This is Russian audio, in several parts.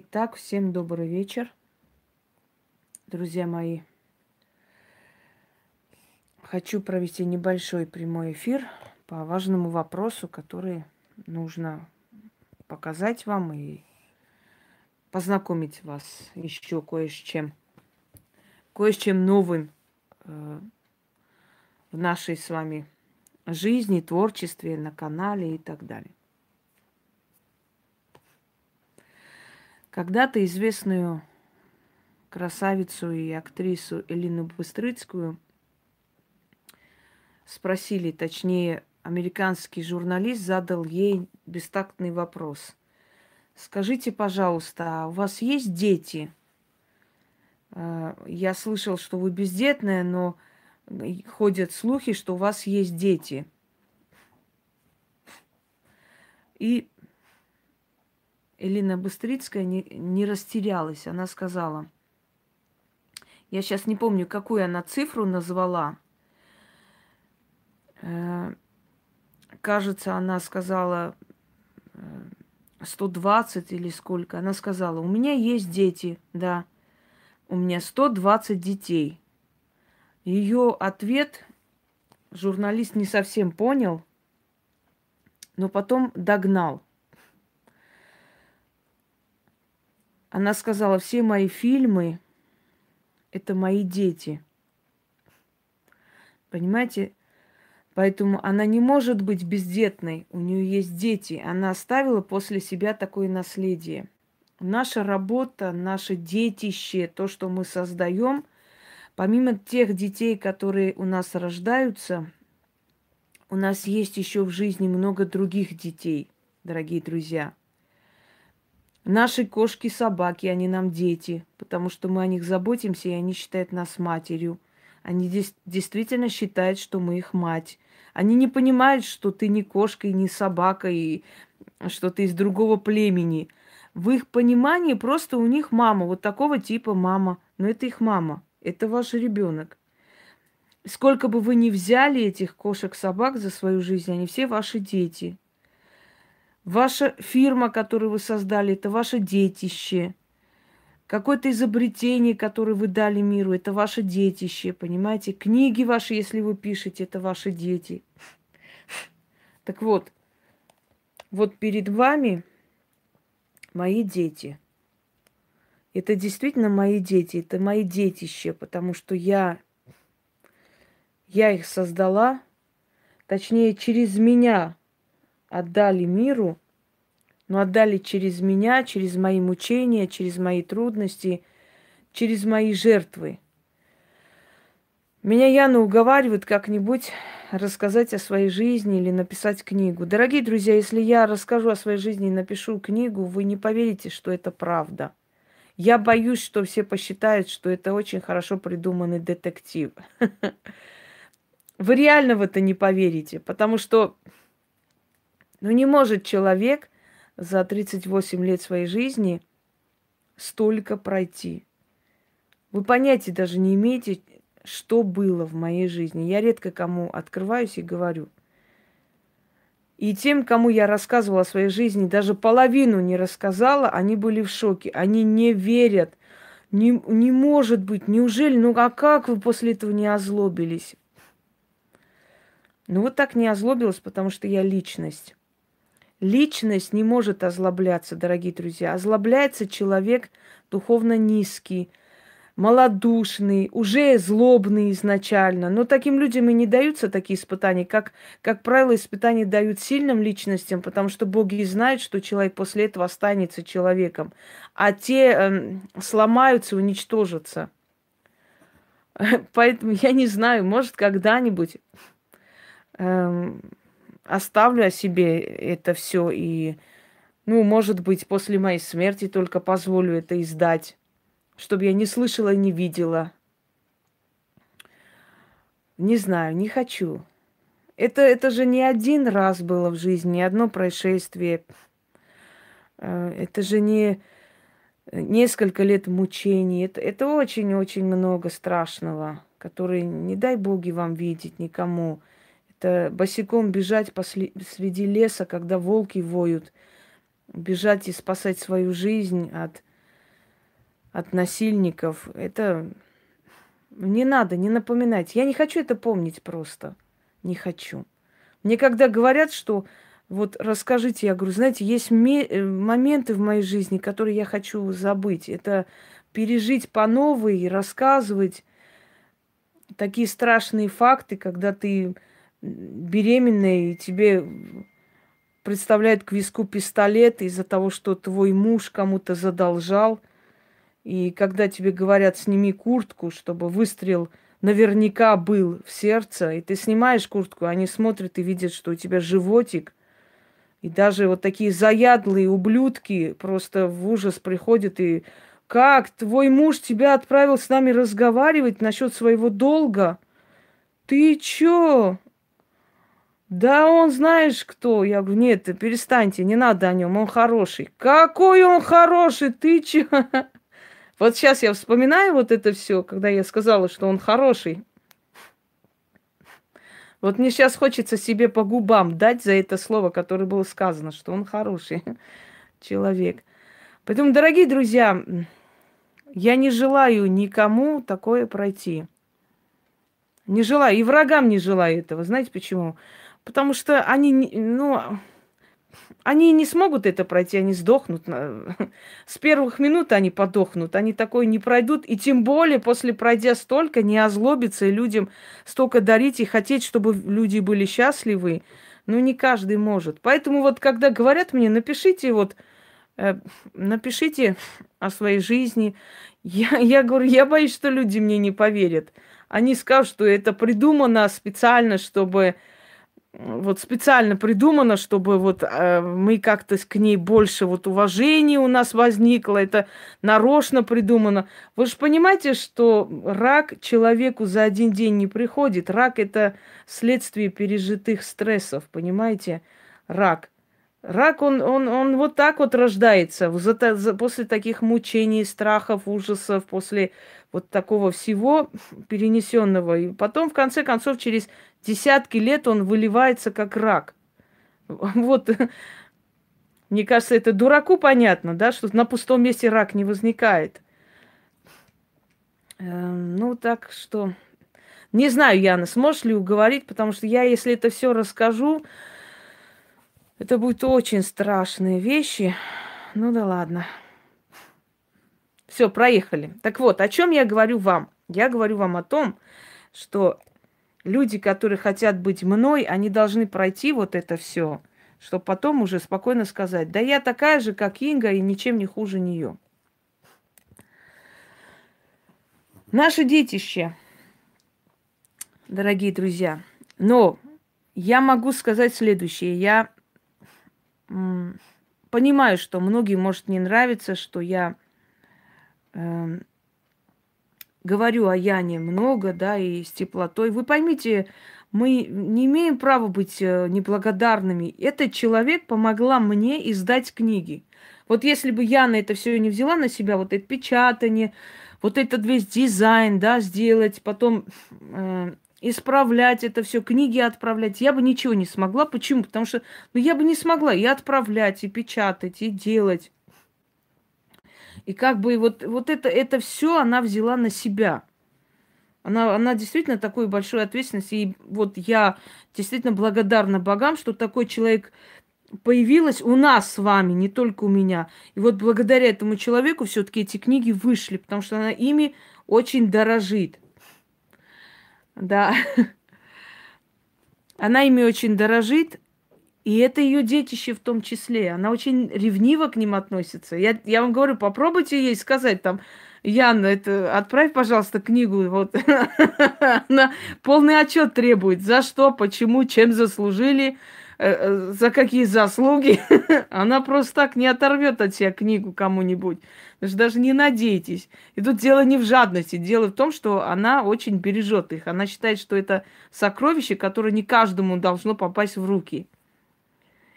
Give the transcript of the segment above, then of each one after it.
Итак, всем добрый вечер, друзья мои. Хочу провести небольшой прямой эфир по важному вопросу, который нужно показать вам и познакомить вас еще кое с чем. Кое с чем новым э, в нашей с вами жизни, творчестве, на канале и так далее. Когда-то известную красавицу и актрису Элину Быстрыцкую спросили, точнее, американский журналист задал ей бестактный вопрос. Скажите, пожалуйста, а у вас есть дети? А, я слышал, что вы бездетная, но ходят слухи, что у вас есть дети. И Элина Быстрицкая не, не растерялась. Она сказала, я сейчас не помню, какую она цифру назвала. Э, кажется, она сказала 120 э, или сколько. Она сказала, у меня есть дети, да. У меня 120 детей. Ее ответ журналист не совсем понял, но потом догнал. Она сказала, все мои фильмы – это мои дети. Понимаете? Поэтому она не может быть бездетной. У нее есть дети. Она оставила после себя такое наследие. Наша работа, наше детище, то, что мы создаем, помимо тех детей, которые у нас рождаются, у нас есть еще в жизни много других детей, дорогие друзья. Наши кошки, собаки, они нам дети, потому что мы о них заботимся, и они считают нас матерью. Они действительно считают, что мы их мать. Они не понимают, что ты не кошка и не собака, и что ты из другого племени. В их понимании просто у них мама, вот такого типа мама. Но это их мама, это ваш ребенок. Сколько бы вы ни взяли этих кошек-собак за свою жизнь, они все ваши дети. Ваша фирма, которую вы создали, это ваше детище. Какое-то изобретение, которое вы дали миру, это ваше детище, понимаете? Книги ваши, если вы пишете, это ваши дети. Так вот, вот перед вами мои дети. Это действительно мои дети, это мои детище, потому что я, я их создала, точнее, через меня отдали миру, но отдали через меня, через мои мучения, через мои трудности, через мои жертвы. Меня Яна уговаривает как-нибудь рассказать о своей жизни или написать книгу. Дорогие друзья, если я расскажу о своей жизни и напишу книгу, вы не поверите, что это правда. Я боюсь, что все посчитают, что это очень хорошо придуманный детектив. Вы реально в это не поверите, потому что ну не может человек за 38 лет своей жизни столько пройти. Вы понятия даже не имеете, что было в моей жизни. Я редко кому открываюсь и говорю. И тем, кому я рассказывала о своей жизни, даже половину не рассказала, они были в шоке. Они не верят. Не, не может быть. Неужели? Ну а как вы после этого не озлобились? Ну вот так не озлобилась, потому что я личность. Личность не может озлобляться, дорогие друзья. Озлобляется человек духовно низкий, малодушный, уже злобный изначально. Но таким людям и не даются такие испытания. Как, как правило, испытания дают сильным личностям, потому что боги знают, что человек после этого останется человеком. А те э, сломаются, уничтожатся. Поэтому я не знаю, может, когда-нибудь э, оставлю о себе это все и, ну, может быть, после моей смерти только позволю это издать, чтобы я не слышала и не видела. Не знаю, не хочу. Это, это же не один раз было в жизни, не одно происшествие. Э, это же не несколько лет мучений. Это, это очень-очень много страшного, который, не дай боги вам видеть никому. Босиком бежать после, среди леса, когда волки воют. Бежать и спасать свою жизнь от от насильников. Это не надо, не напоминать. Я не хочу это помнить просто. Не хочу. Мне когда говорят, что вот расскажите, я говорю, знаете, есть э, моменты в моей жизни, которые я хочу забыть. Это пережить по новой, рассказывать такие страшные факты, когда ты беременная, и тебе представляют к виску пистолет из-за того, что твой муж кому-то задолжал. И когда тебе говорят, сними куртку, чтобы выстрел наверняка был в сердце, и ты снимаешь куртку, они смотрят и видят, что у тебя животик, и даже вот такие заядлые ублюдки просто в ужас приходят и как твой муж тебя отправил с нами разговаривать насчет своего долга? Ты чё? Да он знаешь кто? Я говорю, нет, перестаньте, не надо о нем, он хороший. Какой он хороший, ты чё? Вот сейчас я вспоминаю вот это все, когда я сказала, что он хороший. Вот мне сейчас хочется себе по губам дать за это слово, которое было сказано, что он хороший человек. Поэтому, дорогие друзья, я не желаю никому такое пройти. Не желаю. И врагам не желаю этого. Знаете почему? Потому что они, ну, они не смогут это пройти, они сдохнут. С первых минут они подохнут, они такое не пройдут. И тем более после пройдя столько, не озлобиться и людям столько дарить и хотеть, чтобы люди были счастливы. Ну, не каждый может. Поэтому вот когда говорят мне, напишите вот, э, напишите о своей жизни. Я, я говорю, я боюсь, что люди мне не поверят. Они скажут, что это придумано специально, чтобы вот специально придумано, чтобы вот э, мы как-то к ней больше вот уважения у нас возникло, это нарочно придумано. Вы же понимаете, что рак человеку за один день не приходит. Рак это следствие пережитых стрессов, понимаете? Рак. Рак, он, он, он вот так вот рождается, за, за, после таких мучений, страхов, ужасов, после вот такого всего перенесенного. И потом, в конце концов, через десятки лет он выливается как рак. Вот, мне кажется, это дураку понятно, да, что на пустом месте рак не возникает. Эм, ну, так что... Не знаю, Яна, сможешь ли уговорить, потому что я, если это все расскажу, это будут очень страшные вещи. Ну да ладно. Все, проехали. Так вот, о чем я говорю вам? Я говорю вам о том, что люди, которые хотят быть мной, они должны пройти вот это все, чтобы потом уже спокойно сказать, да я такая же, как Инга, и ничем не хуже нее. Наше детище, дорогие друзья. Но я могу сказать следующее. Я понимаю, что многим может не нравиться, что я э, говорю о Яне много, да, и с теплотой. Вы поймите, мы не имеем права быть э, неблагодарными. Этот человек помогла мне издать книги. Вот если бы Яна это все не взяла на себя, вот это печатание, вот этот весь дизайн, да, сделать, потом э, исправлять это все, книги отправлять, я бы ничего не смогла. Почему? Потому что ну, я бы не смогла и отправлять, и печатать, и делать. И как бы вот, вот это, это все она взяла на себя. Она, она действительно такой большой ответственность. И вот я действительно благодарна богам, что такой человек появилась у нас с вами, не только у меня. И вот благодаря этому человеку все-таки эти книги вышли, потому что она ими очень дорожит. Да. Она ими очень дорожит, и это ее детище в том числе. Она очень ревниво к ним относится. Я, я вам говорю, попробуйте ей сказать там, Яна, это отправь, пожалуйста, книгу. Вот. Она полный отчет требует. За что, почему, чем заслужили, э, э, за какие заслуги. Она просто так не оторвет от себя книгу кому-нибудь. Даже не надейтесь. И тут дело не в жадности. Дело в том, что она очень бережет их. Она считает, что это сокровище, которое не каждому должно попасть в руки.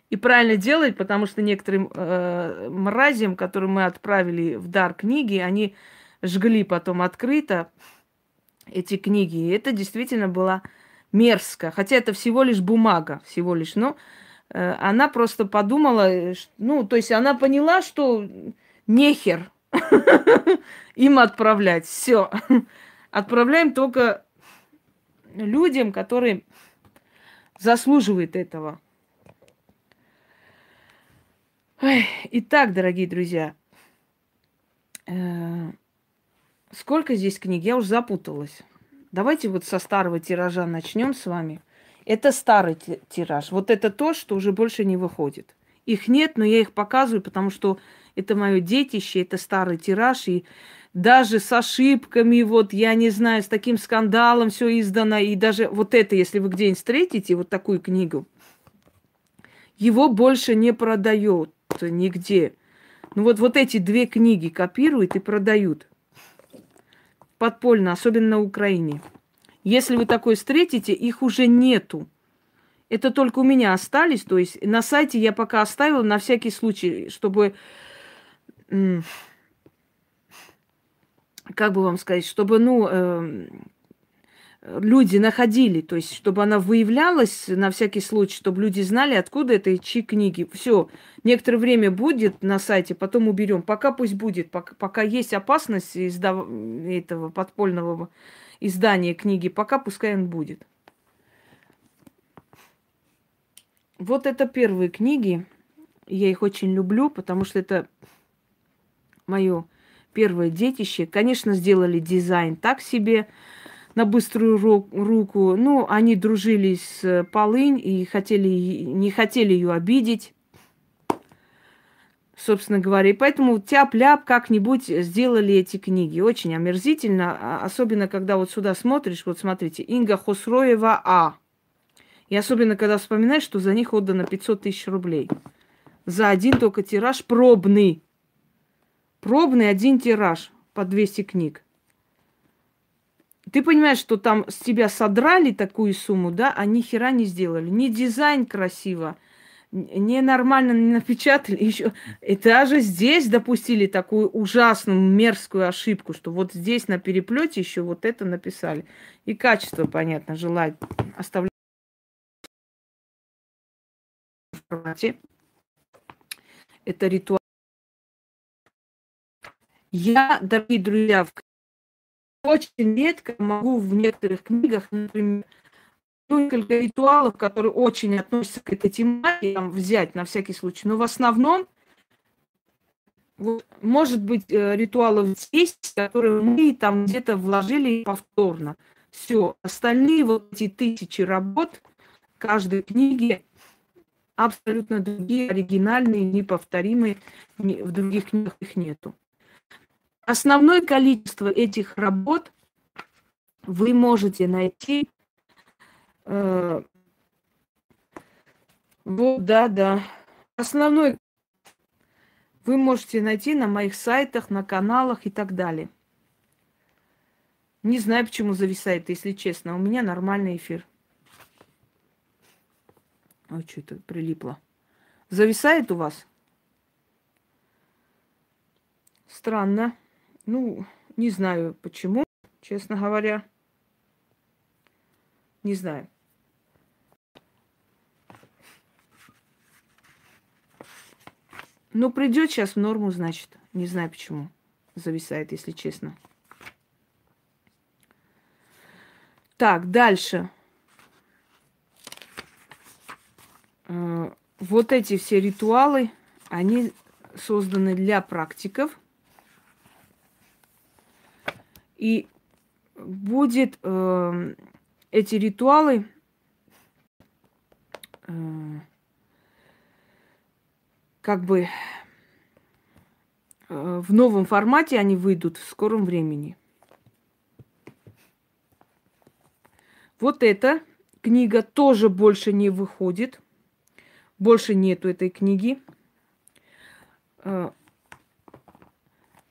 И правильно делать, потому что некоторым э, мразям, которые мы отправили в дар книги, они жгли потом открыто эти книги. И это действительно было мерзко. Хотя это всего лишь бумага, всего лишь. Но э, она просто подумала, ну, то есть она поняла, что нехер им отправлять. Все. Отправляем только людям, которые заслуживают этого. Итак, дорогие друзья, э, сколько здесь книг? Я уже запуталась. Давайте вот со старого тиража начнем с вами. Это старый тираж. Вот это то, что уже больше не выходит. Их нет, но я их показываю, потому что это мое детище, это старый тираж, и даже с ошибками, вот, я не знаю, с таким скандалом все издано, и даже вот это, если вы где-нибудь встретите, вот такую книгу, его больше не продают нигде. Ну вот, вот эти две книги копируют и продают подпольно, особенно на Украине. Если вы такой встретите, их уже нету. Это только у меня остались. То есть на сайте я пока оставила на всякий случай, чтобы как бы вам сказать, чтобы, ну, э, люди находили, то есть, чтобы она выявлялась на всякий случай, чтобы люди знали, откуда это и чьи книги. Все, некоторое время будет на сайте, потом уберем. Пока пусть будет, пока, пока есть опасность издав... этого подпольного издания книги, пока пускай он будет. Вот это первые книги. Я их очень люблю, потому что это мое первое детище. Конечно, сделали дизайн так себе, на быструю руку. Ну, они дружили с Полынь и хотели, не хотели ее обидеть, собственно говоря. И поэтому тяп-ляп как-нибудь сделали эти книги. Очень омерзительно, а, особенно когда вот сюда смотришь, вот смотрите, Инга Хосроева А. И особенно, когда вспоминаешь, что за них отдано 500 тысяч рублей. За один только тираж пробный. Пробный один тираж по 200 книг. Ты понимаешь, что там с тебя содрали такую сумму, да, а ни хера не сделали. Ни дизайн красиво, не нормально не напечатали. Еще и даже здесь допустили такую ужасную мерзкую ошибку, что вот здесь на переплете еще вот это написали. И качество, понятно, желать оставлять. Это ритуал. Я, дорогие друзья, очень редко могу в некоторых книгах, например, несколько ритуалов, которые очень относятся к этой тематике, там, взять на всякий случай. Но в основном, вот, может быть, э, ритуалов 10, которые мы там где-то вложили повторно. Все. Остальные вот эти тысячи работ каждой книги абсолютно другие, оригинальные, неповторимые. В других книгах их нету. Основное количество этих работ вы можете найти. Э, вот, да, да. Основной вы можете найти на моих сайтах, на каналах и так далее. Не знаю, почему зависает, если честно. У меня нормальный эфир. Ой, что это прилипло. Зависает у вас? Странно. Ну, не знаю почему, честно говоря. Не знаю. Ну, придет сейчас в норму, значит. Не знаю почему. Зависает, если честно. Так, дальше. Э, вот эти все ритуалы, они созданы для практиков. И будет э, эти ритуалы э, как бы э, в новом формате они выйдут в скором времени. Вот эта книга тоже больше не выходит. Больше нету этой книги. Э,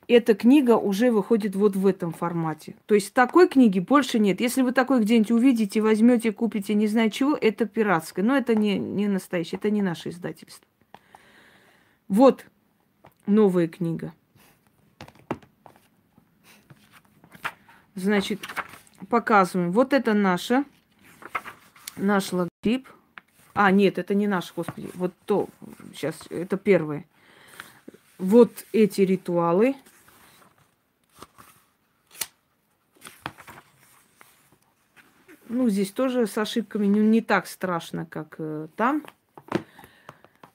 эта книга уже выходит вот в этом формате. То есть такой книги больше нет. Если вы такой где-нибудь увидите, возьмете, купите, не знаю чего, это пиратское. Но это не, не настоящее, это не наше издательство. Вот новая книга. Значит, показываем. Вот это наша, наш логотип. А, нет, это не наш, господи. Вот то, сейчас, это первое. Вот эти ритуалы – Ну, здесь тоже с ошибками ну, не так страшно, как э, там.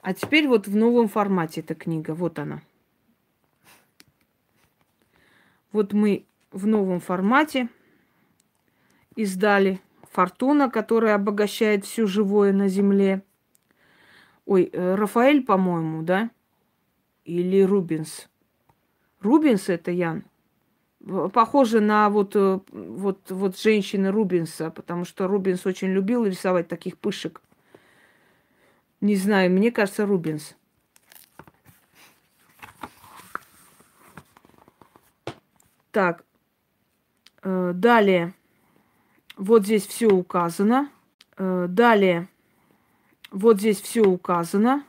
А теперь вот в новом формате эта книга. Вот она. Вот мы в новом формате издали. Фортуна, которая обогащает все живое на земле. Ой, э, Рафаэль, по-моему, да? Или Рубинс? Рубинс это Ян? Похоже на вот, э, вот, вот женщины Рубинса, потому что Рубинс очень любил рисовать таких пышек. Не знаю, мне кажется, Рубинс. Так, э, далее. Вот здесь все указано. Э, далее. Вот здесь все указано.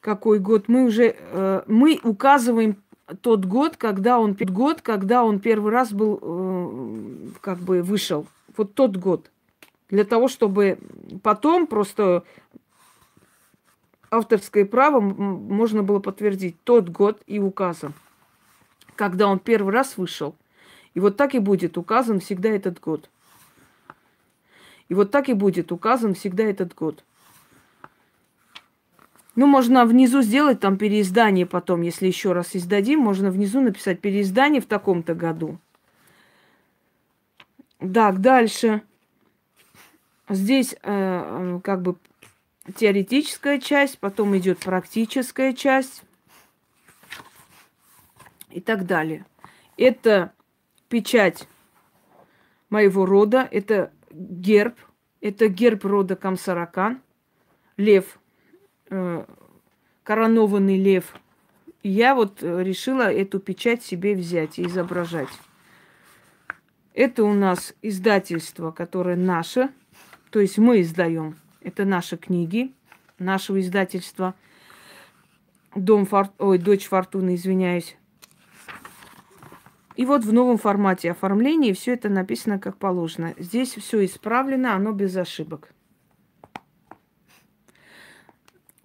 Какой год? Мы уже мы указываем тот год, когда он год, когда он первый раз был э, как бы вышел. Вот тот год. Для того, чтобы потом просто авторское право можно было подтвердить тот год и указан, когда он первый раз вышел. И вот так и будет указан всегда этот год. И вот так и будет указан всегда этот год. Ну, можно внизу сделать там переиздание потом, если еще раз издадим, можно внизу написать переиздание в таком-то году. Так, дальше. Здесь э, э, как бы теоретическая часть, потом идет практическая часть и так далее. Это печать моего рода, это герб, это герб рода Камсаракан, лев – коронованный лев. я вот э, решила эту печать себе взять и изображать. Это у нас издательство, которое наше, то есть мы издаем. Это наши книги, нашего издательства. Дом Фор... Ой, Дочь Фортуны, извиняюсь. И вот в новом формате оформления все это написано как положено. Здесь все исправлено, оно без ошибок.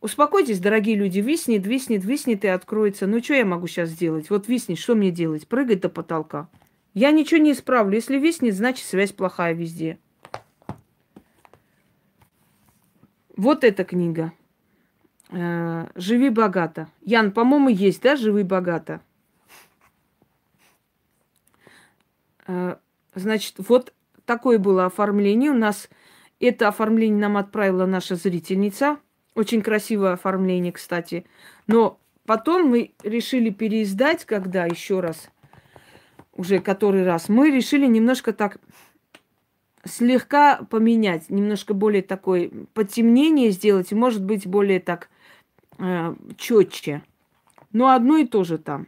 Успокойтесь, дорогие люди, виснет, виснет, виснет и откроется. Ну, что я могу сейчас сделать? Вот виснет, что мне делать? Прыгать до потолка. Я ничего не исправлю. Если виснет, значит связь плохая везде. Вот эта книга. Э, «Живи богато». Ян, по-моему, есть, да, «Живи богато»? Э, значит, вот такое было оформление. У нас это оформление нам отправила наша зрительница – очень красивое оформление, кстати. Но потом мы решили переиздать, когда еще раз, уже который раз, мы решили немножко так слегка поменять, немножко более такой потемнение сделать, может быть более так э, четче. Но одно и то же там.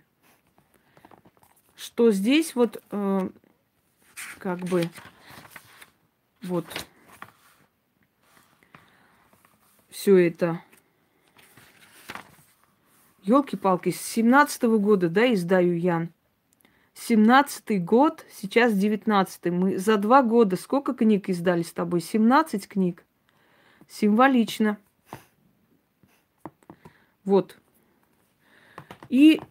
Что здесь вот э, как бы вот все это. Елки-палки, с семнадцатого года, да, издаю Ян. Семнадцатый год, сейчас девятнадцатый. Мы за два года сколько книг издали с тобой? Семнадцать книг. Символично. Вот. И,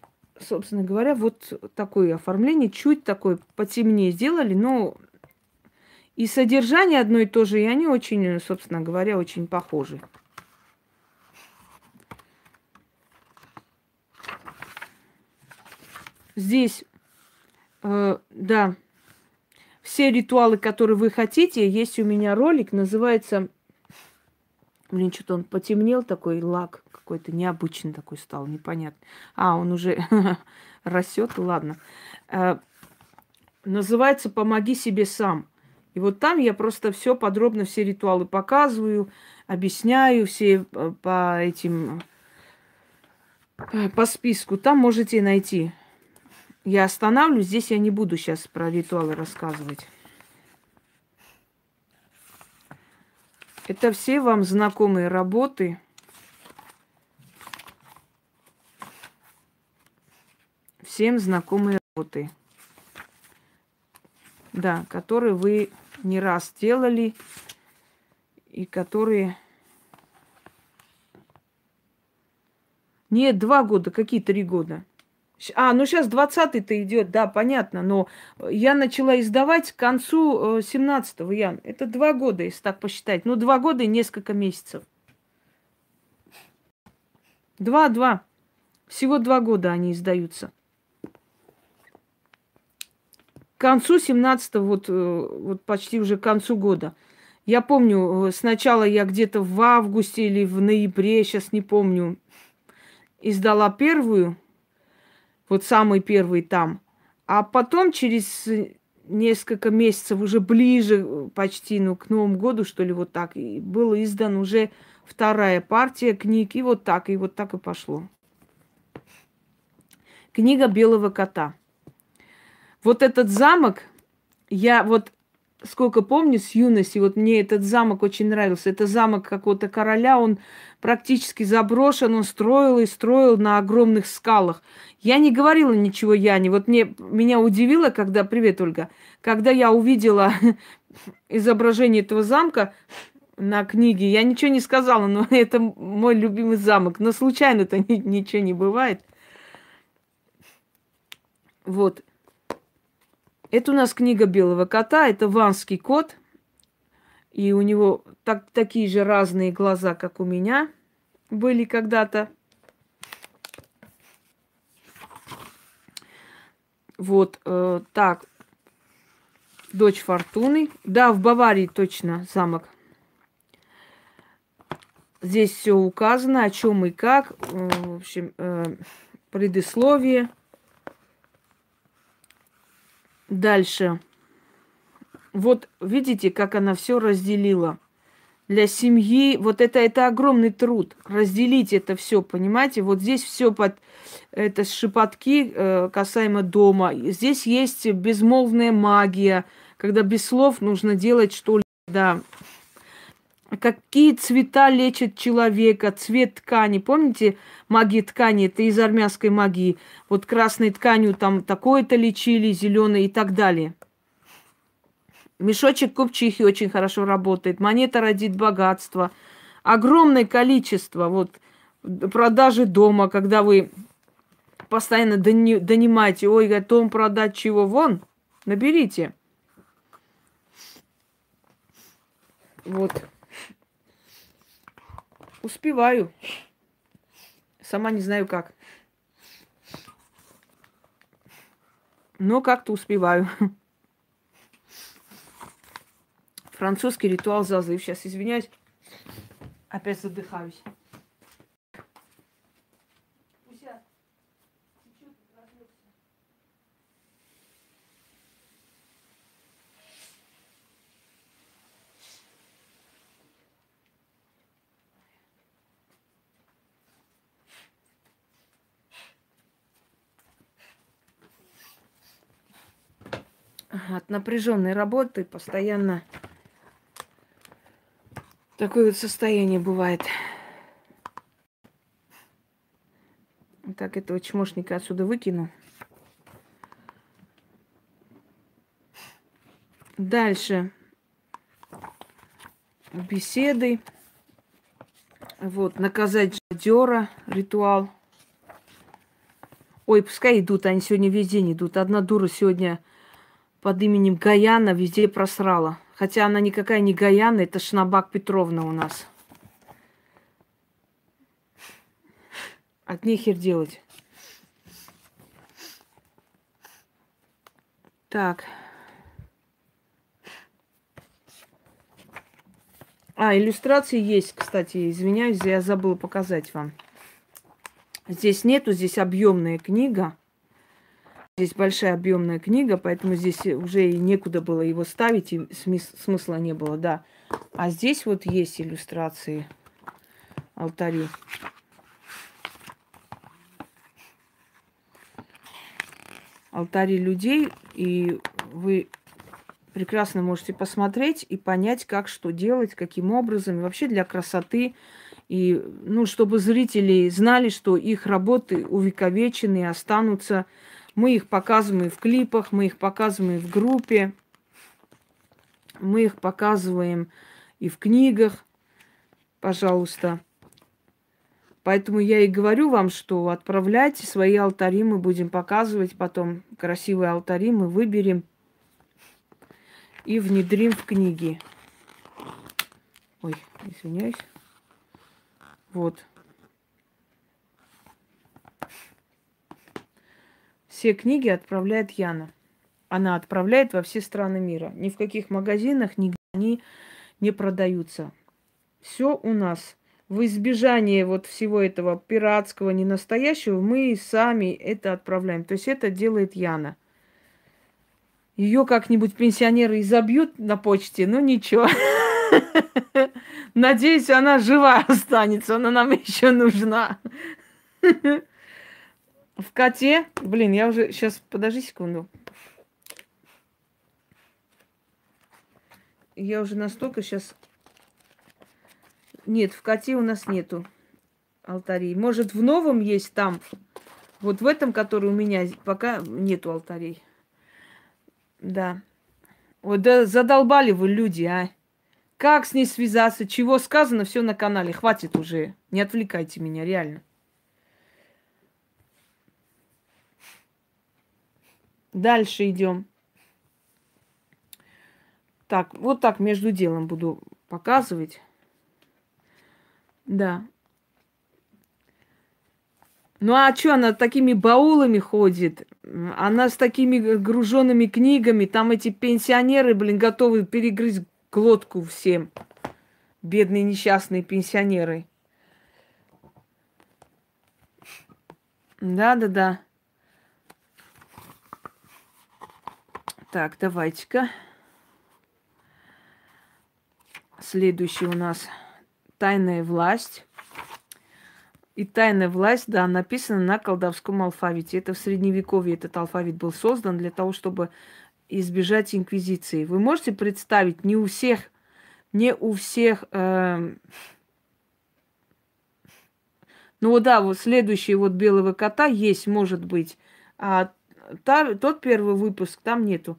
собственно говоря, вот такое оформление, чуть такое потемнее сделали, но и содержание одно и то же, и они очень, собственно говоря, очень похожи. Здесь, э, да, все ритуалы, которые вы хотите, есть у меня ролик, называется... Блин, что-то он потемнел такой, лак какой-то необычный такой стал, непонятно. А, он уже растет, ладно. Э, называется «Помоги себе сам». И вот там я просто все подробно, все ритуалы показываю, объясняю все э, по этим, э, по списку. Там можете найти. Я останавливаюсь. Здесь я не буду сейчас про ритуалы рассказывать. Это все вам знакомые работы. Всем знакомые работы. Да, которые вы не раз делали и которые... Нет, два года, какие три года? А, ну сейчас 20-й-то идет, да, понятно. Но я начала издавать к концу 17-го, Ян. Это два года, если так посчитать. Ну, два года и несколько месяцев. Два-два. Всего два года они издаются. К концу 17-го, вот, э, вот почти уже к концу года. Я помню, э, сначала я где-то в августе или в ноябре, сейчас не помню, издала первую вот самый первый там. А потом через несколько месяцев, уже ближе почти ну, к Новому году, что ли, вот так, и был издан уже вторая партия книг, и вот так, и вот так и пошло. Книга белого кота. Вот этот замок, я вот сколько помню с юности, вот мне этот замок очень нравился. Это замок какого-то короля, он практически заброшен, он строил и строил на огромных скалах. Я не говорила ничего Яне. Вот мне, меня удивило, когда... Привет, Ольга. Когда я увидела изображение этого замка на книге, я ничего не сказала, но это мой любимый замок. Но случайно-то ничего не бывает. Вот. Это у нас книга белого кота, это ванский кот. И у него так, такие же разные глаза, как у меня были когда-то. Вот, э, так. Дочь Фортуны. Да, в Баварии точно замок. Здесь все указано, о чем и как. Э, в общем, э, предисловие. Дальше. Вот видите, как она все разделила. Для семьи, вот это, это огромный труд. Разделить это все, понимаете? Вот здесь все под это шепотки э, касаемо дома. Здесь есть безмолвная магия, когда без слов нужно делать что-либо. Да. Какие цвета лечат человека, цвет ткани. Помните, магия ткани, это из армянской магии. Вот красной тканью там такое-то лечили, зеленой и так далее. Мешочек купчихи очень хорошо работает. Монета родит богатство. Огромное количество вот продажи дома, когда вы постоянно донимаете, ой, дом продать чего, вон, наберите. Вот. Успеваю. Сама не знаю как. Но как-то успеваю. Французский ритуал зазыв. Сейчас извиняюсь. Опять задыхаюсь. От напряженной работы постоянно такое вот состояние бывает. Так, этого чмошника отсюда выкину. Дальше. Беседы. Вот, наказать жадера, ритуал. Ой, пускай идут, они сегодня весь день идут. Одна дура сегодня под именем Гаяна везде просрала. Хотя она никакая не Гаяна, это Шнабак Петровна у нас. От нехер делать. Так. А, иллюстрации есть, кстати, извиняюсь, я забыла показать вам. Здесь нету, здесь объемная книга. Здесь большая объемная книга, поэтому здесь уже и некуда было его ставить, и смысла не было, да. А здесь вот есть иллюстрации алтарей. Алтари людей, и вы прекрасно можете посмотреть и понять, как что делать, каким образом, и вообще для красоты, и, ну, чтобы зрители знали, что их работы увековечены и останутся мы их показываем в клипах, мы их показываем в группе, мы их показываем и в книгах, пожалуйста. Поэтому я и говорю вам, что отправляйте свои алтари, мы будем показывать потом красивые алтари, мы выберем и внедрим в книги. Ой, извиняюсь. Вот. Все книги отправляет Яна. Она отправляет во все страны мира. Ни в каких магазинах, нигде они не продаются. Все у нас. В избежание вот всего этого пиратского, ненастоящего, мы сами это отправляем. То есть это делает Яна. Ее как-нибудь пенсионеры изобьют на почте, ну ничего. Надеюсь, она жива останется, она нам еще нужна. В коте, блин, я уже сейчас, подожди секунду. Я уже настолько сейчас... Нет, в коте у нас нету алтарей. Может, в новом есть там. Вот в этом, который у меня, пока нету алтарей. Да. Вот да задолбали вы люди, а. Как с ней связаться? Чего сказано? Все на канале. Хватит уже. Не отвлекайте меня, реально. Дальше идем. Так, вот так между делом буду показывать. Да. Ну а что она такими баулами ходит? Она с такими груженными книгами. Там эти пенсионеры, блин, готовы перегрызть глотку всем. Бедные несчастные пенсионеры. Да-да-да. Так, давайте-ка. Следующий у нас тайная власть. И тайная власть, да, написана на колдовском алфавите. Это в средневековье этот алфавит был создан для того, чтобы избежать инквизиции. Вы можете представить, не у всех, не у всех, э, ну да, вот следующий вот белого кота есть, может быть, а та, тот первый выпуск там нету.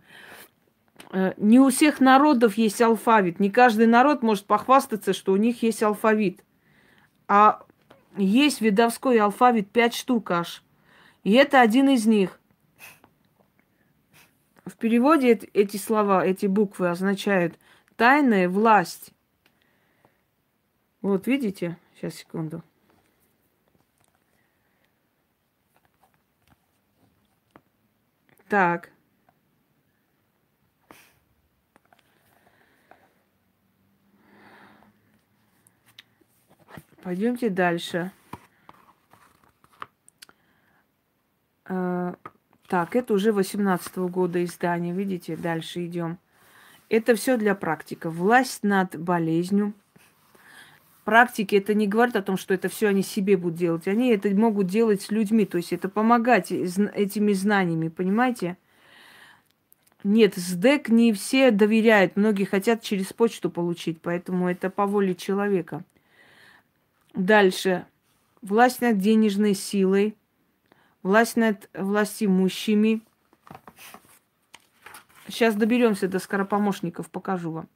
Э, не у всех народов есть алфавит. Не каждый народ может похвастаться, что у них есть алфавит. А есть видовской алфавит пять штук аж. И это один из них. В переводе эти слова, эти буквы означают тайная власть. Вот, видите? Сейчас, секунду. Так. Пойдемте дальше. А, так, это уже 18 -го года издание. Видите, дальше идем. Это все для практиков. Власть над болезнью. Практики это не говорит о том, что это все они себе будут делать. Они это могут делать с людьми. То есть это помогать этими знаниями, понимаете? Нет, СДЭК не все доверяют. Многие хотят через почту получить. Поэтому это по воле человека. Дальше. Власть над денежной силой, власть над властимущими. Сейчас доберемся до скоропомощников, покажу вам.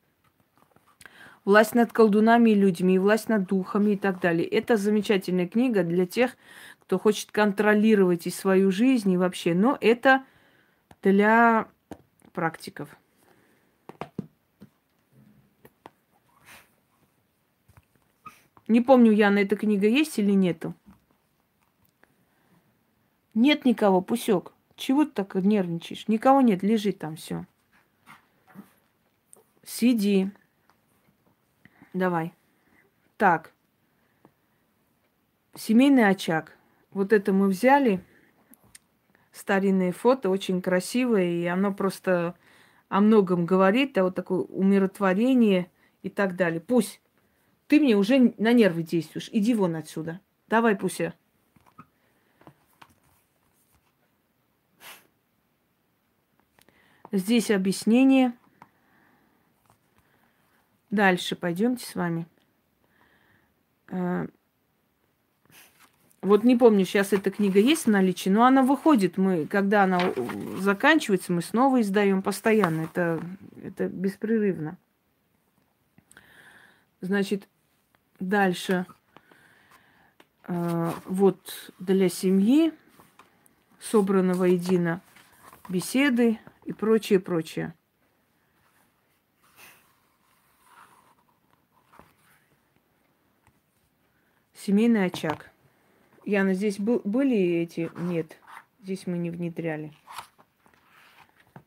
Власть над колдунами и людьми, власть над духами и так далее. Это замечательная книга для тех, кто хочет контролировать и свою жизнь, и вообще. Но это для практиков. Не помню, Яна, эта книга есть или нету. Нет никого, Пусек. Чего ты так нервничаешь? Никого нет, лежит там все. Сиди. Давай. Так. Семейный очаг. Вот это мы взяли. Старинное фото, очень красивое, и оно просто о многом говорит, о вот такое умиротворение и так далее. Пусть ты мне уже на нервы действуешь. Иди вон отсюда. Давай, Пуся. Здесь объяснение. Дальше пойдемте с вами. А, вот не помню, сейчас эта книга есть в наличии, но она выходит. Мы, когда она заканчивается, мы снова издаем постоянно. Это, это беспрерывно. Значит, Дальше. э, вот для семьи, собрано воедино беседы и прочее, прочее. Семейный очаг. Яна, здесь был, были эти? Нет, здесь мы не внедряли.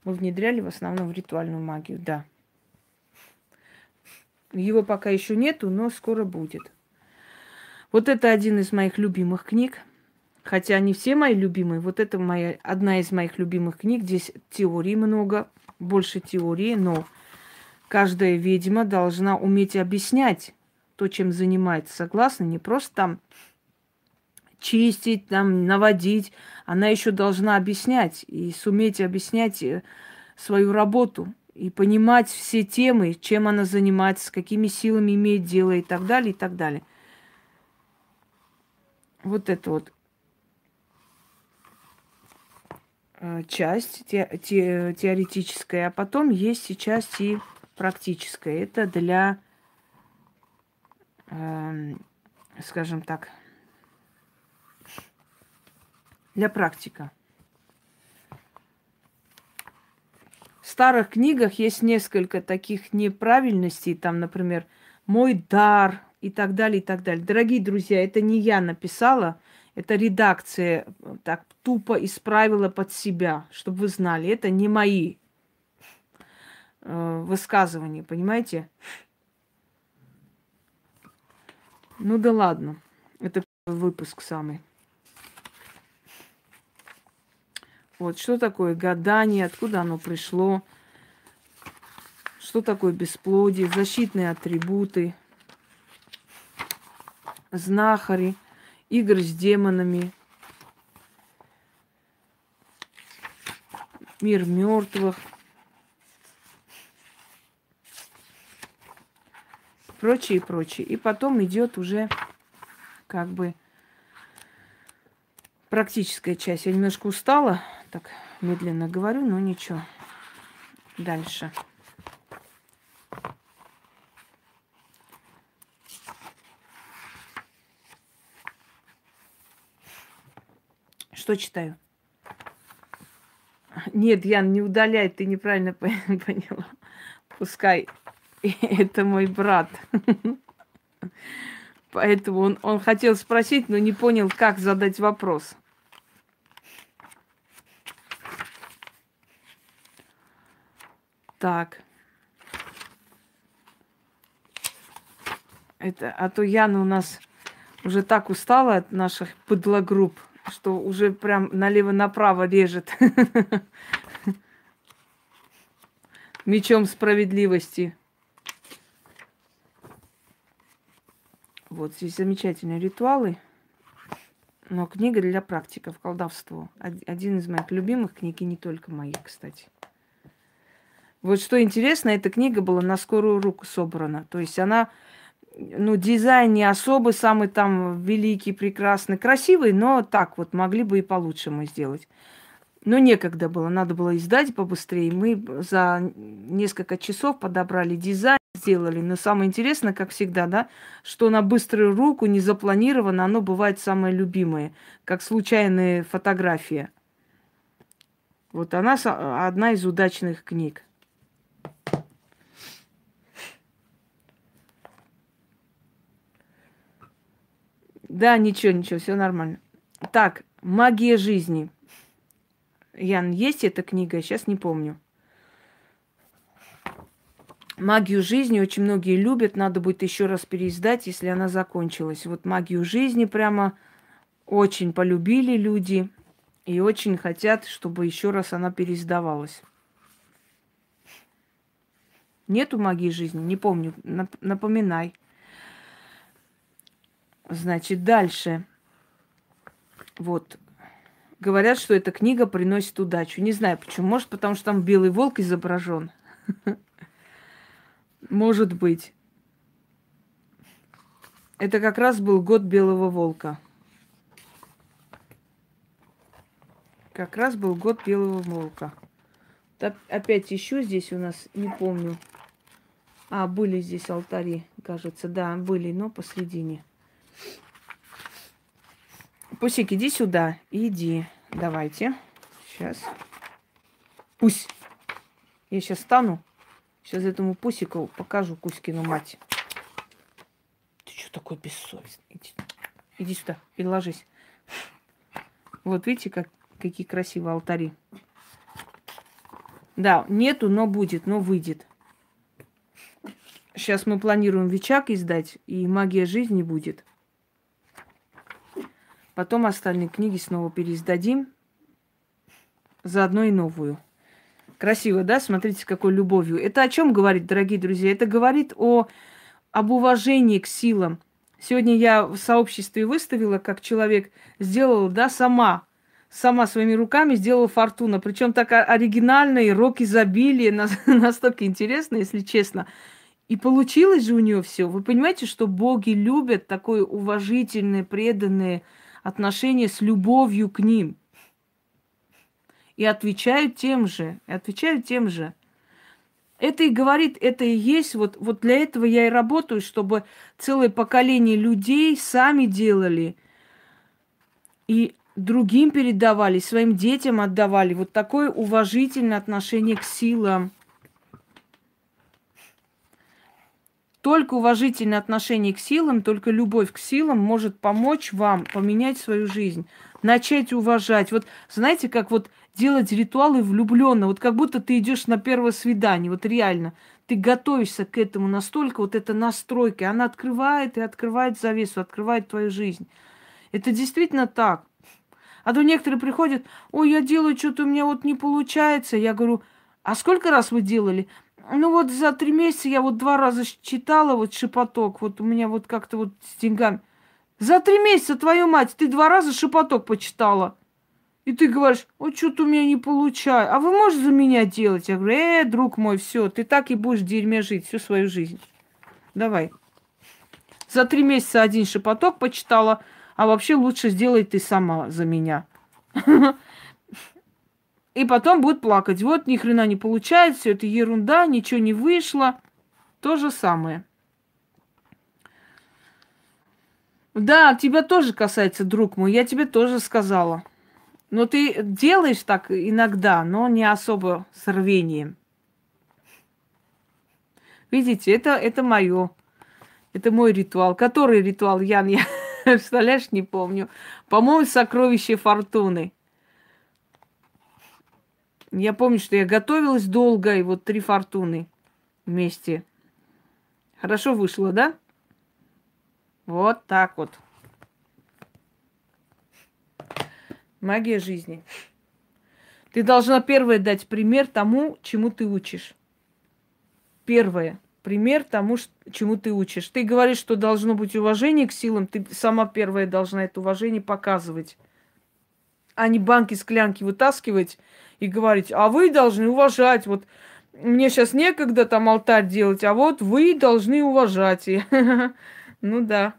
Мы внедряли в основном в ритуальную магию, да. Его пока еще нету, но скоро будет. Вот это один из моих любимых книг. Хотя они все мои любимые. Вот это моя, одна из моих любимых книг. Здесь теорий много, больше теории, но каждая ведьма должна уметь объяснять то, чем занимается. Согласна? Не просто там чистить, там, наводить. Она еще должна объяснять и суметь объяснять э, свою работу и понимать все темы, чем она занимается, с какими силами имеет дело и так далее, и так далее. Вот это вот э, часть те, те, теоретическая, а потом есть и часть и практическая. Это для скажем так, для практика. В старых книгах есть несколько таких неправильностей, там, например, мой дар и так далее, и так далее. Дорогие друзья, это не я написала, это редакция так тупо исправила под себя, чтобы вы знали. Это не мои э, высказывания, понимаете? Ну да ладно. Это выпуск самый. Вот, что такое гадание, откуда оно пришло, что такое бесплодие, защитные атрибуты, знахари, игры с демонами, мир мертвых – прочее и прочее. И потом идет уже как бы практическая часть. Я немножко устала, так медленно говорю, но ничего. Дальше. Что читаю? Нет, Ян, не удаляй, ты неправильно поняла. Пускай это мой брат. Поэтому он, он хотел спросить, но не понял, как задать вопрос. Так. Это, а то Яна у нас уже так устала от наших подлогрупп, что уже прям налево-направо режет мечом справедливости. Вот здесь замечательные ритуалы. Но книга для практиков, колдовство. Один из моих любимых книг, и не только моих, кстати. Вот что интересно, эта книга была на скорую руку собрана. То есть она, ну, дизайн не особо самый там великий, прекрасный, красивый, но так вот могли бы и получше мы сделать. Но некогда было, надо было издать побыстрее. Мы за несколько часов подобрали дизайн, сделали. Но самое интересное, как всегда, да, что на быструю руку, не запланировано, оно бывает самое любимое, как случайная фотография. Вот она одна из удачных книг. Да, ничего, ничего, все нормально. Так, магия жизни. Ян, есть эта книга? Сейчас не помню. Магию жизни очень многие любят. Надо будет еще раз переиздать, если она закончилась. Вот магию жизни прямо очень полюбили люди и очень хотят, чтобы еще раз она переиздавалась. Нету магии жизни, не помню, напоминай. Значит, дальше. Вот. Говорят, что эта книга приносит удачу. Не знаю почему. Может, потому что там белый волк изображен. Может быть. Это как раз был год Белого Волка. Как раз был год Белого Волка. Опять ищу здесь у нас, не помню. А, были здесь алтари, кажется. Да, были, но посредине. Пусик, иди сюда. Иди. Давайте. Сейчас. Пусть. Я сейчас стану. Сейчас этому Пусику покажу Кузькину мать. Ты что такой бессовестный? Иди, иди сюда и ложись. Вот видите, как, какие красивые алтари. Да, нету, но будет, но выйдет. Сейчас мы планируем Вичак издать, и магия жизни будет. Потом остальные книги снова переиздадим. Заодно и новую. Красиво, да? Смотрите, с какой любовью. Это о чем говорит, дорогие друзья? Это говорит о, об уважении к силам. Сегодня я в сообществе выставила, как человек сделал, да, сама, сама своими руками сделала фортуна. Причем так оригинальный, рок изобилия, настолько интересно, если честно. И получилось же у нее все. Вы понимаете, что боги любят такое уважительное, преданное отношение с любовью к ним и отвечают тем же, и отвечают тем же. Это и говорит, это и есть, вот, вот для этого я и работаю, чтобы целое поколение людей сами делали и другим передавали, своим детям отдавали. Вот такое уважительное отношение к силам. Только уважительное отношение к силам, только любовь к силам может помочь вам поменять свою жизнь, начать уважать. Вот знаете, как вот делать ритуалы влюбленно, вот как будто ты идешь на первое свидание, вот реально. Ты готовишься к этому настолько, вот эта настройка, она открывает и открывает завесу, открывает твою жизнь. Это действительно так. А то некоторые приходят, ой, я делаю что-то, у меня вот не получается. Я говорю, а сколько раз вы делали? Ну вот за три месяца я вот два раза читала вот шепоток, вот у меня вот как-то вот с деньгами. За три месяца, твою мать, ты два раза шепоток почитала. И ты говоришь, вот что-то у меня не получается. А вы можете за меня делать? Я говорю, э, друг мой, все, ты так и будешь в дерьме жить всю свою жизнь. Давай. За три месяца один шепоток почитала, а вообще лучше сделай ты сама за меня. И потом будет плакать. Вот ни хрена не получается, это ерунда, ничего не вышло. То же самое. Да, тебя тоже касается, друг мой. Я тебе тоже сказала. Но ты делаешь так иногда, но не особо с рвением. Видите, это, это мое. Это мой ритуал. Который ритуал, Ян, я, представляешь, не помню. По-моему, сокровище фортуны. Я помню, что я готовилась долго, и вот три фортуны вместе. Хорошо вышло, да? Вот так вот. Магия жизни. Ты должна первое дать пример тому, чему ты учишь. Первое. Пример тому, чему ты учишь. Ты говоришь, что должно быть уважение к силам. Ты сама первая должна это уважение показывать. А не банки, склянки вытаскивать и говорить, а вы должны уважать. Вот мне сейчас некогда там алтарь делать, а вот вы должны уважать. Ну да.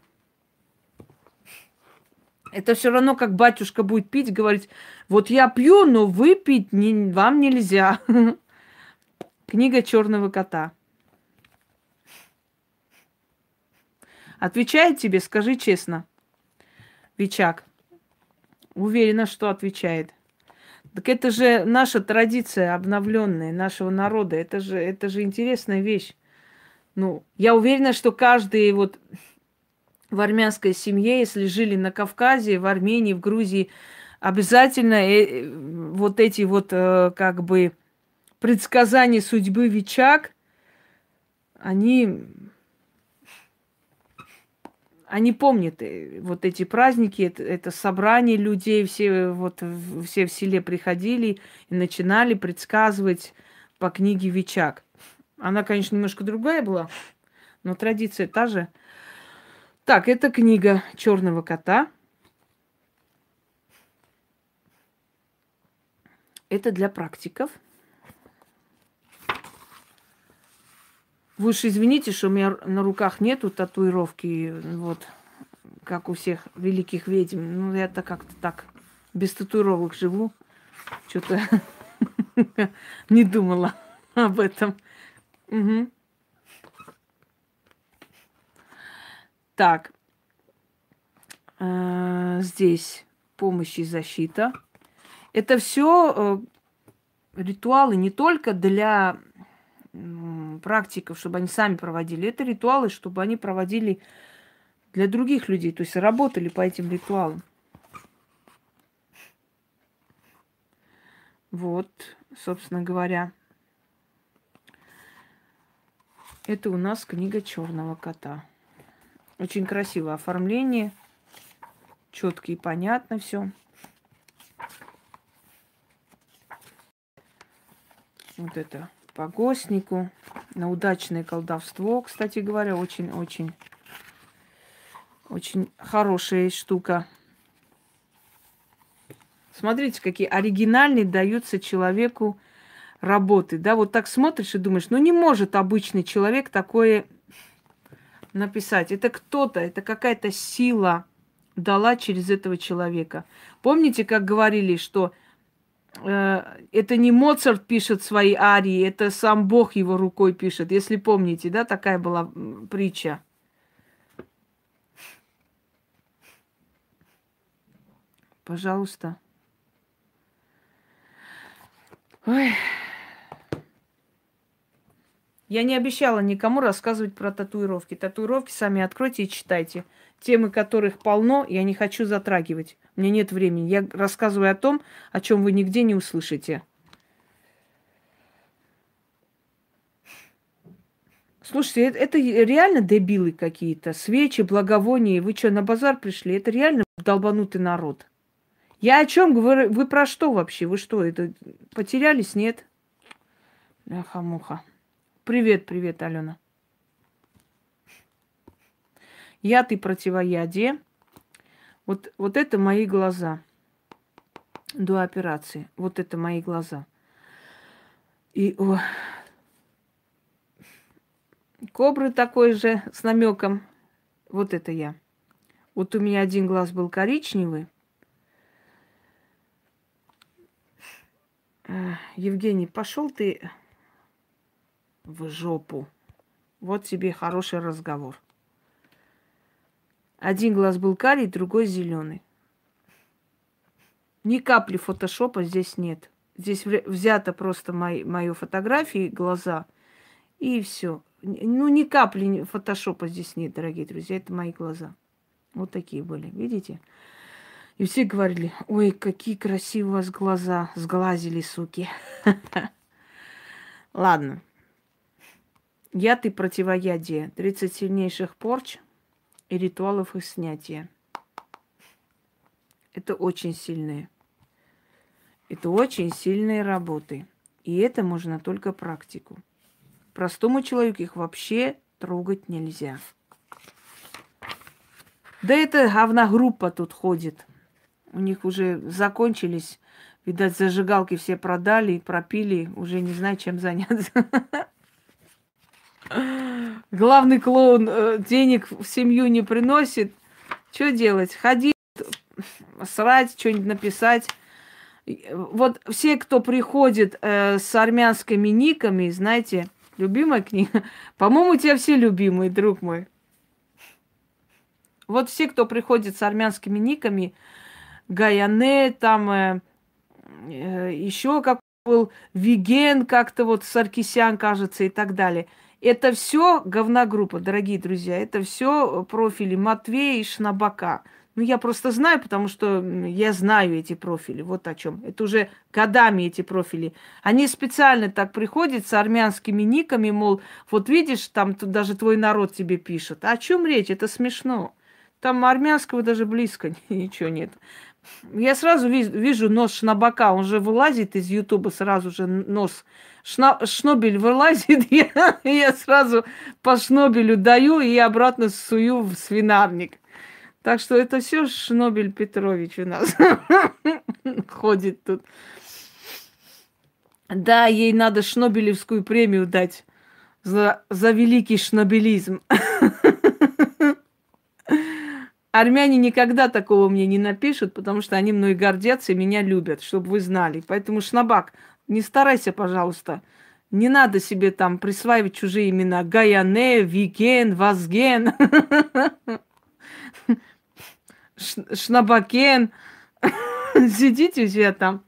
Это все равно, как батюшка будет пить, говорить, вот я пью, но выпить не, вам нельзя. Книга черного кота. Отвечает тебе, скажи честно. Вичак. Уверена, что отвечает. Так это же наша традиция обновленная, нашего народа. Это же, это же интересная вещь. Ну, я уверена, что каждый вот в армянской семье, если жили на Кавказе, в Армении, в Грузии, обязательно э, вот эти вот э, как бы предсказания судьбы Вичак, они, они помнят э, вот эти праздники, это, это собрание людей, все вот все в селе приходили и начинали предсказывать по книге Вичак. Она, конечно, немножко другая была, но традиция та же – так, это книга Черного кота. Это для практиков. Вы уж извините, что у меня на руках нету татуировки, вот, как у всех великих ведьм. Ну, я-то как-то так без татуировок живу. Что-то не думала об этом. Угу. Так, э, здесь помощь и защита. Это все э, ритуалы не только для практиков, чтобы они сами проводили. Это ритуалы, чтобы они проводили для других людей, то есть работали по этим ритуалам. Вот, собственно говоря. Это у нас книга черного кота. Очень красивое оформление. Четко и понятно все. Вот это по гостнику. На удачное колдовство, кстати говоря, очень-очень очень хорошая штука. Смотрите, какие оригинальные даются человеку работы. Да, вот так смотришь и думаешь, ну не может обычный человек такое написать. Это кто-то, это какая-то сила дала через этого человека. Помните, как говорили, что это не Моцарт пишет свои арии, это сам Бог его рукой пишет. Если помните, да, такая была притча. Пожалуйста. Ой. Я не обещала никому рассказывать про татуировки. Татуировки сами откройте и читайте. Темы которых полно, я не хочу затрагивать. У меня нет времени. Я рассказываю о том, о чем вы нигде не услышите. Слушайте, это, это реально дебилы какие-то. Свечи, благовония. Вы что, на базар пришли? Это реально долбанутый народ. Я о чем говорю? Вы про что вообще? Вы что, это потерялись? Нет? Ляха-муха. Привет, привет, Алена. Я ты противоядие. Вот, вот это мои глаза до операции. Вот это мои глаза. И о, кобры такой же с намеком. Вот это я. Вот у меня один глаз был коричневый, Евгений, пошел ты в жопу. Вот тебе хороший разговор. Один глаз был карий, другой зеленый. Ни капли фотошопа здесь нет. Здесь взято просто мои, мою фотографии, глаза, и все. Ну, ни капли фотошопа здесь нет, дорогие друзья. Это мои глаза. Вот такие были. Видите? И все говорили, ой, какие красивые у вас глаза, сглазили, суки. Ладно. Я ты противоядие. 30 сильнейших порч и ритуалов их снятия. Это очень сильные. Это очень сильные работы. И это можно только практику. Простому человеку их вообще трогать нельзя. Да это говногруппа тут ходит. У них уже закончились. Видать, зажигалки все продали, пропили, уже не знаю, чем заняться. Главный клоун э, денег в семью не приносит. Что делать? Ходить, срать, что-нибудь написать. Вот все, кто приходит э, с армянскими никами, знаете, любимая книга. По-моему, у тебя все любимые, друг мой. Вот все, кто приходит с армянскими никами, Гаяне, там э, э, еще как был Виген, как-то вот Саркисян, кажется, и так далее. Это все говногруппа, дорогие друзья. Это все профили Матвея и Шнабака. Ну, я просто знаю, потому что я знаю эти профили. Вот о чем. Это уже годами эти профили. Они специально так приходят с армянскими никами, мол, вот видишь, там даже твой народ тебе пишет. О чем речь? Это смешно. Там армянского даже близко ничего нет. Я сразу вижу нос Шнабака, он же вылазит из Ютуба сразу же нос. Шна, шнобель вылазит, я, я сразу по шнобелю даю и обратно сую в свинарник. Так что это все Шнобель Петрович у нас ходит тут. Да, ей надо Шнобелевскую премию дать за, за великий шнобелизм. Армяне никогда такого мне не напишут, потому что они мной гордятся и меня любят, чтобы вы знали. Поэтому, Шнабак, не старайся, пожалуйста. Не надо себе там присваивать чужие имена. Гаяне, Викен, Вазген, Шнабакен. Сидите у себя там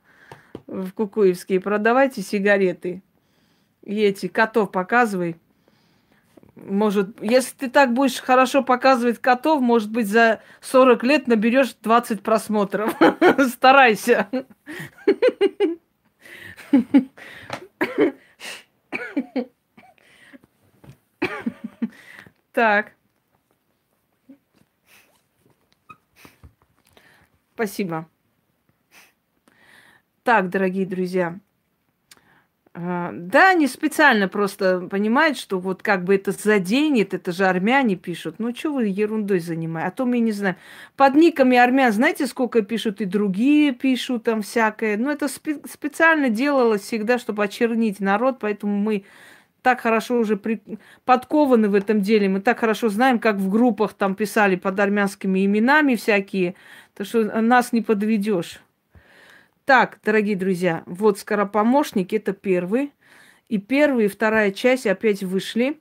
в Кукуевске и продавайте сигареты. И эти котов показывай. Может, если ты так будешь хорошо показывать котов, может быть, за 40 лет наберешь 20 просмотров. Старайся. Так. Спасибо. Так, дорогие друзья. А, да, не специально просто понимает, что вот как бы это заденет, это же армяне пишут. Ну, что вы ерундой занимаете? А то мы не знаем. Под никами армян знаете, сколько пишут? И другие пишут там всякое. Ну, это спе- специально делалось всегда, чтобы очернить народ, поэтому мы так хорошо уже при... подкованы в этом деле, мы так хорошо знаем, как в группах там писали под армянскими именами всякие, то что нас не подведешь. Так, дорогие друзья, вот скоропомощник это первый. И первая и вторая часть опять вышли.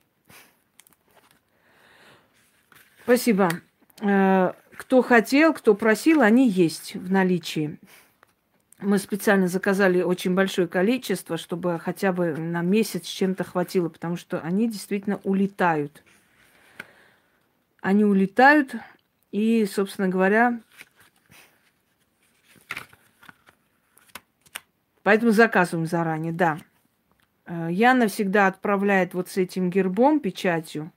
Спасибо. Э, кто хотел, кто просил, они есть в наличии. Мы специально заказали очень большое количество, чтобы хотя бы на месяц чем-то хватило, потому что они действительно улетают. Они улетают, и, собственно говоря, Поэтому заказываем заранее, да. Э, Яна всегда отправляет вот с этим гербом, печатью.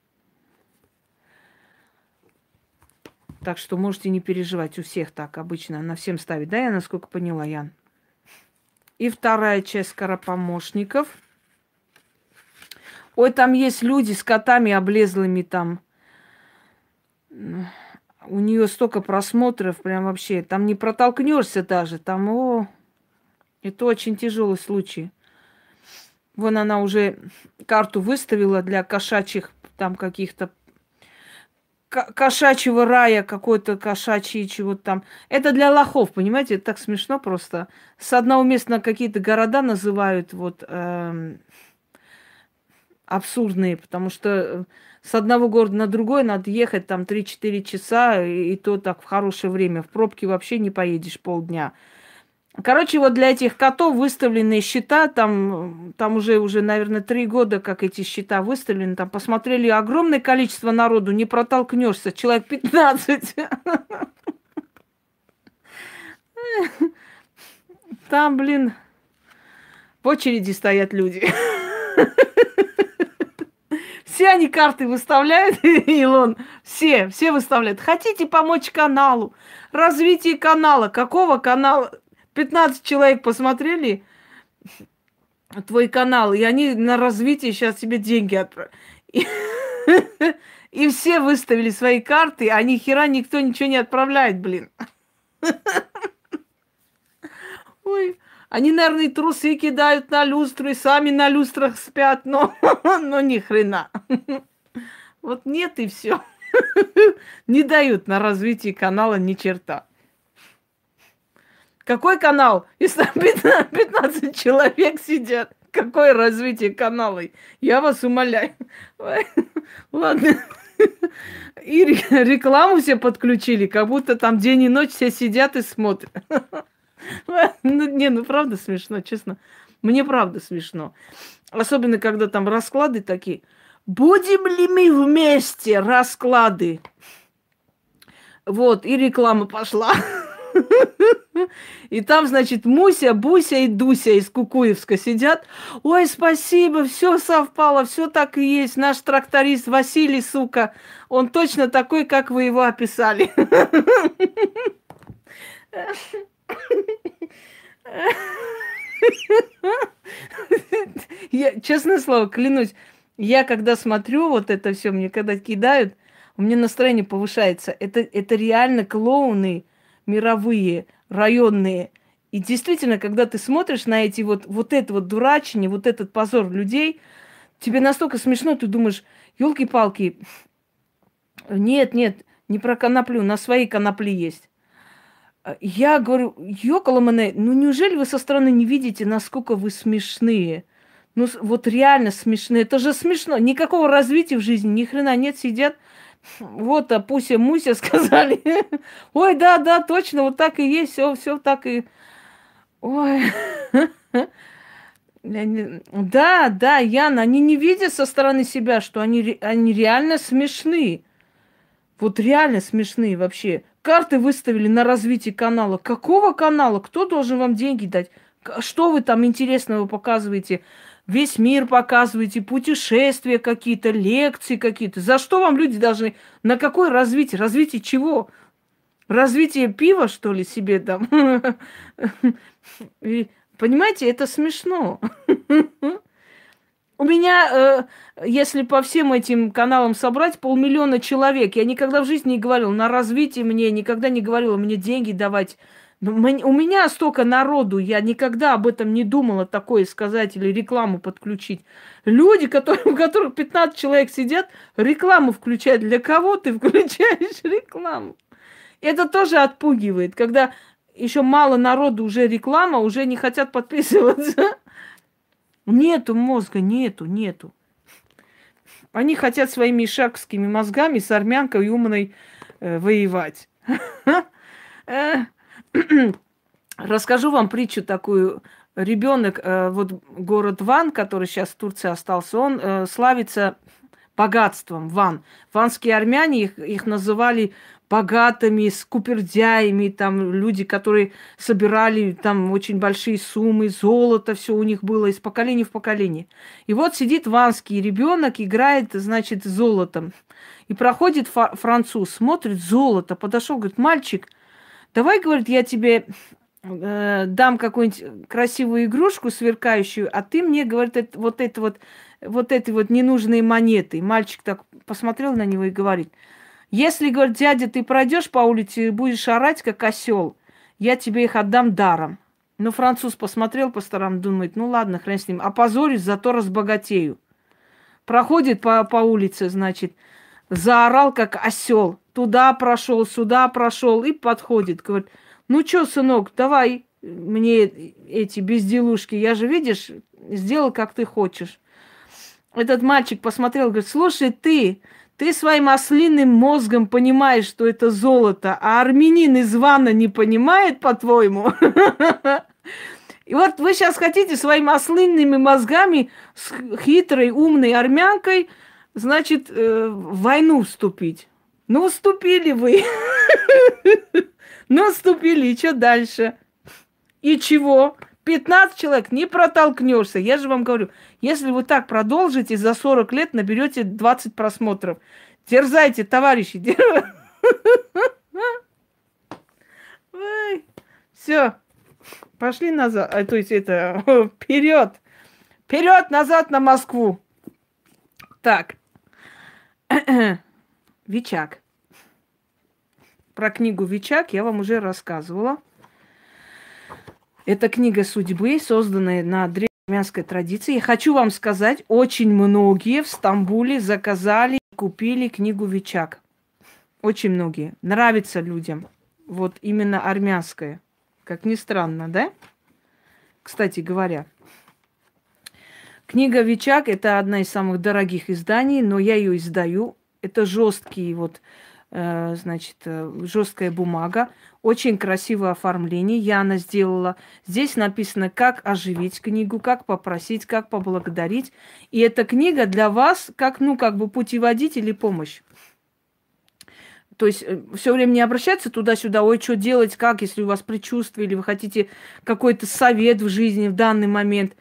Так что можете не переживать, у всех так обычно. Она всем ставит, да, я насколько поняла, Ян? И вторая часть скоропомощников. Ой, там есть люди с котами облезлыми там. У нее столько просмотров, прям вообще. Там не протолкнешься даже. Там, о, это очень тяжелый случай. Вон она уже карту выставила для кошачьих там каких-то кошачьего рая, какой-то кошачий чего-то там. Это для лохов, понимаете? Это так смешно просто. С одного места какие-то города называют вот эм, абсурдные, потому что с одного города на другой надо ехать там 3-4 часа, и, и то так в хорошее время. В пробке вообще не поедешь полдня. Короче, вот для этих котов выставленные счета, там, там уже, уже, наверное, три года, как эти счета выставлены, там посмотрели огромное количество народу, не протолкнешься, человек 15. Там, блин, в очереди стоят люди. Все они карты выставляют, Илон, все, все выставляют. Хотите помочь каналу, развитие канала, какого канала? 15 человек посмотрели твой канал, и они на развитие сейчас тебе деньги отправят. И, все выставили свои карты, а ни хера никто ничего не отправляет, блин. Ой, они, наверное, трусы кидают на люстру, и сами на люстрах спят, но, но ни хрена. Вот нет и все. Не дают на развитие канала ни черта. Какой канал? Если там 15 человек сидят. Какое развитие канала? Я вас умоляю. Ладно. И рекламу все подключили, как будто там день и ночь все сидят и смотрят. Ну, не, ну правда смешно, честно. Мне правда смешно. Особенно, когда там расклады такие. Будем ли мы вместе? Расклады. Вот, и реклама пошла. И там, значит, Муся, Буся и Дуся из Кукуевска сидят. Ой, спасибо, все совпало, все так и есть. Наш тракторист Василий, сука, он точно такой, как вы его описали. Я, честное слово, клянусь, я когда смотрю вот это все, мне когда кидают, у меня настроение повышается. Это, это реально клоуны мировые, районные. И действительно, когда ты смотришь на эти вот, вот это вот дурачение, вот этот позор людей, тебе настолько смешно, ты думаешь, елки-палки, нет, нет, не про коноплю, на своей конопли есть. Я говорю, ёкаламане, ну неужели вы со стороны не видите, насколько вы смешные? Ну вот реально смешные, это же смешно. Никакого развития в жизни, ни хрена нет, сидят Вот, а Пуся Муся сказали. Ой, да, да, точно, вот так и есть, все, все так и... Ой. Да, да, Яна, они не видят со стороны себя, что они, они реально смешны. Вот реально смешные вообще. Карты выставили на развитие канала. Какого канала? Кто должен вам деньги дать? Что вы там интересного показываете? Весь мир показываете, путешествия какие-то, лекции какие-то. За что вам люди должны? На какое развитие? Развитие чего? Развитие пива, что ли, себе там? Понимаете, это смешно. У меня, э, если по всем этим каналам собрать, полмиллиона человек. Я никогда в жизни не говорила на развитие мне, никогда не говорила мне деньги давать. У меня столько народу, я никогда об этом не думала такое сказать или рекламу подключить. Люди, которые, у которых 15 человек сидят, рекламу включают. Для кого ты включаешь рекламу? Это тоже отпугивает, когда еще мало народу, уже реклама, уже не хотят подписываться. Нету мозга, нету, нету. Они хотят своими шакскими мозгами с армянкой умной э, воевать. Расскажу вам притчу такую. Ребенок, э, вот город Ван, который сейчас в Турции остался, он э, славится богатством. Ван. Ванские армяне их, их называли богатыми, с купердяями, там люди, которые собирали там очень большие суммы, золото, все у них было из поколения в поколение. И вот сидит ванский ребенок, играет, значит, золотом. И проходит француз, смотрит золото, подошел, говорит, мальчик, давай, говорит, я тебе э, дам какую-нибудь красивую игрушку сверкающую, а ты мне, говорит, это, вот это вот, вот эти вот ненужные монеты. Мальчик так посмотрел на него и говорит, если, говорит, дядя, ты пройдешь по улице и будешь орать, как осел, я тебе их отдам даром. Но француз посмотрел по сторонам, думает, ну ладно, хрен с ним, опозорюсь, зато разбогатею. Проходит по, по улице, значит, заорал, как осел. Туда прошел, сюда прошел и подходит. Говорит, ну что, сынок, давай мне эти безделушки. Я же, видишь, сделал, как ты хочешь. Этот мальчик посмотрел, говорит, слушай, ты, ты своим ослиным мозгом понимаешь, что это золото, а армянин из ванна не понимает, по-твоему? И вот вы сейчас хотите своими ослинными мозгами с хитрой, умной армянкой, значит, э, в войну вступить. Ну, вступили вы. Ну, вступили, и что дальше? И чего? 15 человек не протолкнешься. Я же вам говорю, если вы так продолжите, за 40 лет наберете 20 просмотров. Дерзайте, товарищи. Все. Пошли назад. А, то есть это вперед. Вперед, назад на Москву. Так. Вичак. Про книгу Вичак я вам уже рассказывала. Это книга судьбы, созданная на древнеармянской традиции. Я хочу вам сказать, очень многие в Стамбуле заказали, купили книгу Вичак. Очень многие. Нравится людям. Вот именно армянская. Как ни странно, да? Кстати говоря, книга Вичак – это одна из самых дорогих изданий, но я ее издаю. Это жесткий вот Э, значит, э, жесткая бумага, очень красивое оформление Яна сделала. Здесь написано, как оживить книгу, как попросить, как поблагодарить. И эта книга для вас как, ну, как бы путеводитель и помощь. То есть э, все время не обращаться туда-сюда, ой, что делать, как, если у вас предчувствие, или вы хотите какой-то совет в жизни в данный момент.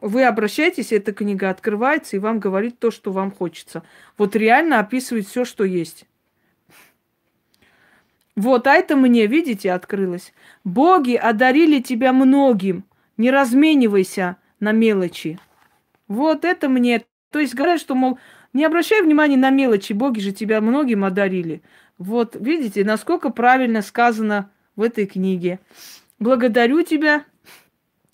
Вы обращаетесь, эта книга открывается и вам говорит то, что вам хочется. Вот реально описывает все, что есть. Вот, а это мне, видите, открылось. Боги одарили тебя многим. Не разменивайся на мелочи. Вот это мне. То есть говорят, что, мол, не обращай внимания на мелочи, боги же тебя многим одарили. Вот, видите, насколько правильно сказано в этой книге. Благодарю тебя,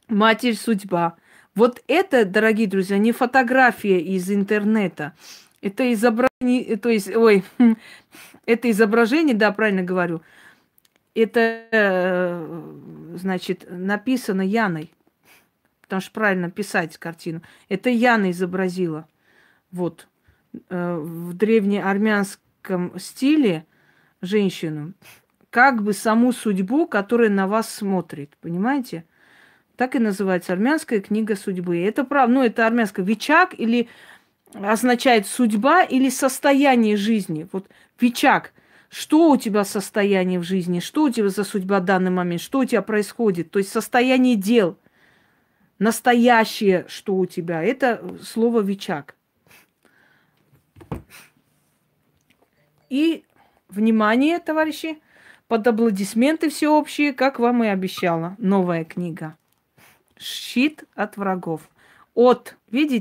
Матерь Судьба. Вот это, дорогие друзья, не фотография из интернета. Это изображение, то есть, ой, это изображение, да, правильно говорю, это, э, значит, написано Яной. Потому что правильно писать картину. Это Яна изобразила. Вот. Э, в древнеармянском армянском стиле женщину, как бы саму судьбу, которая на вас смотрит. Понимаете? Так и называется армянская книга судьбы. Это правда, ну это армянская вичак или означает судьба или состояние жизни. Вот вичак. Что у тебя состояние в жизни? Что у тебя за судьба в данный момент? Что у тебя происходит? То есть состояние дел. Настоящее, что у тебя. Это слово вичак. И, внимание, товарищи, под аплодисменты всеобщие, как вам и обещала, новая книга. Щит от врагов. От, видите?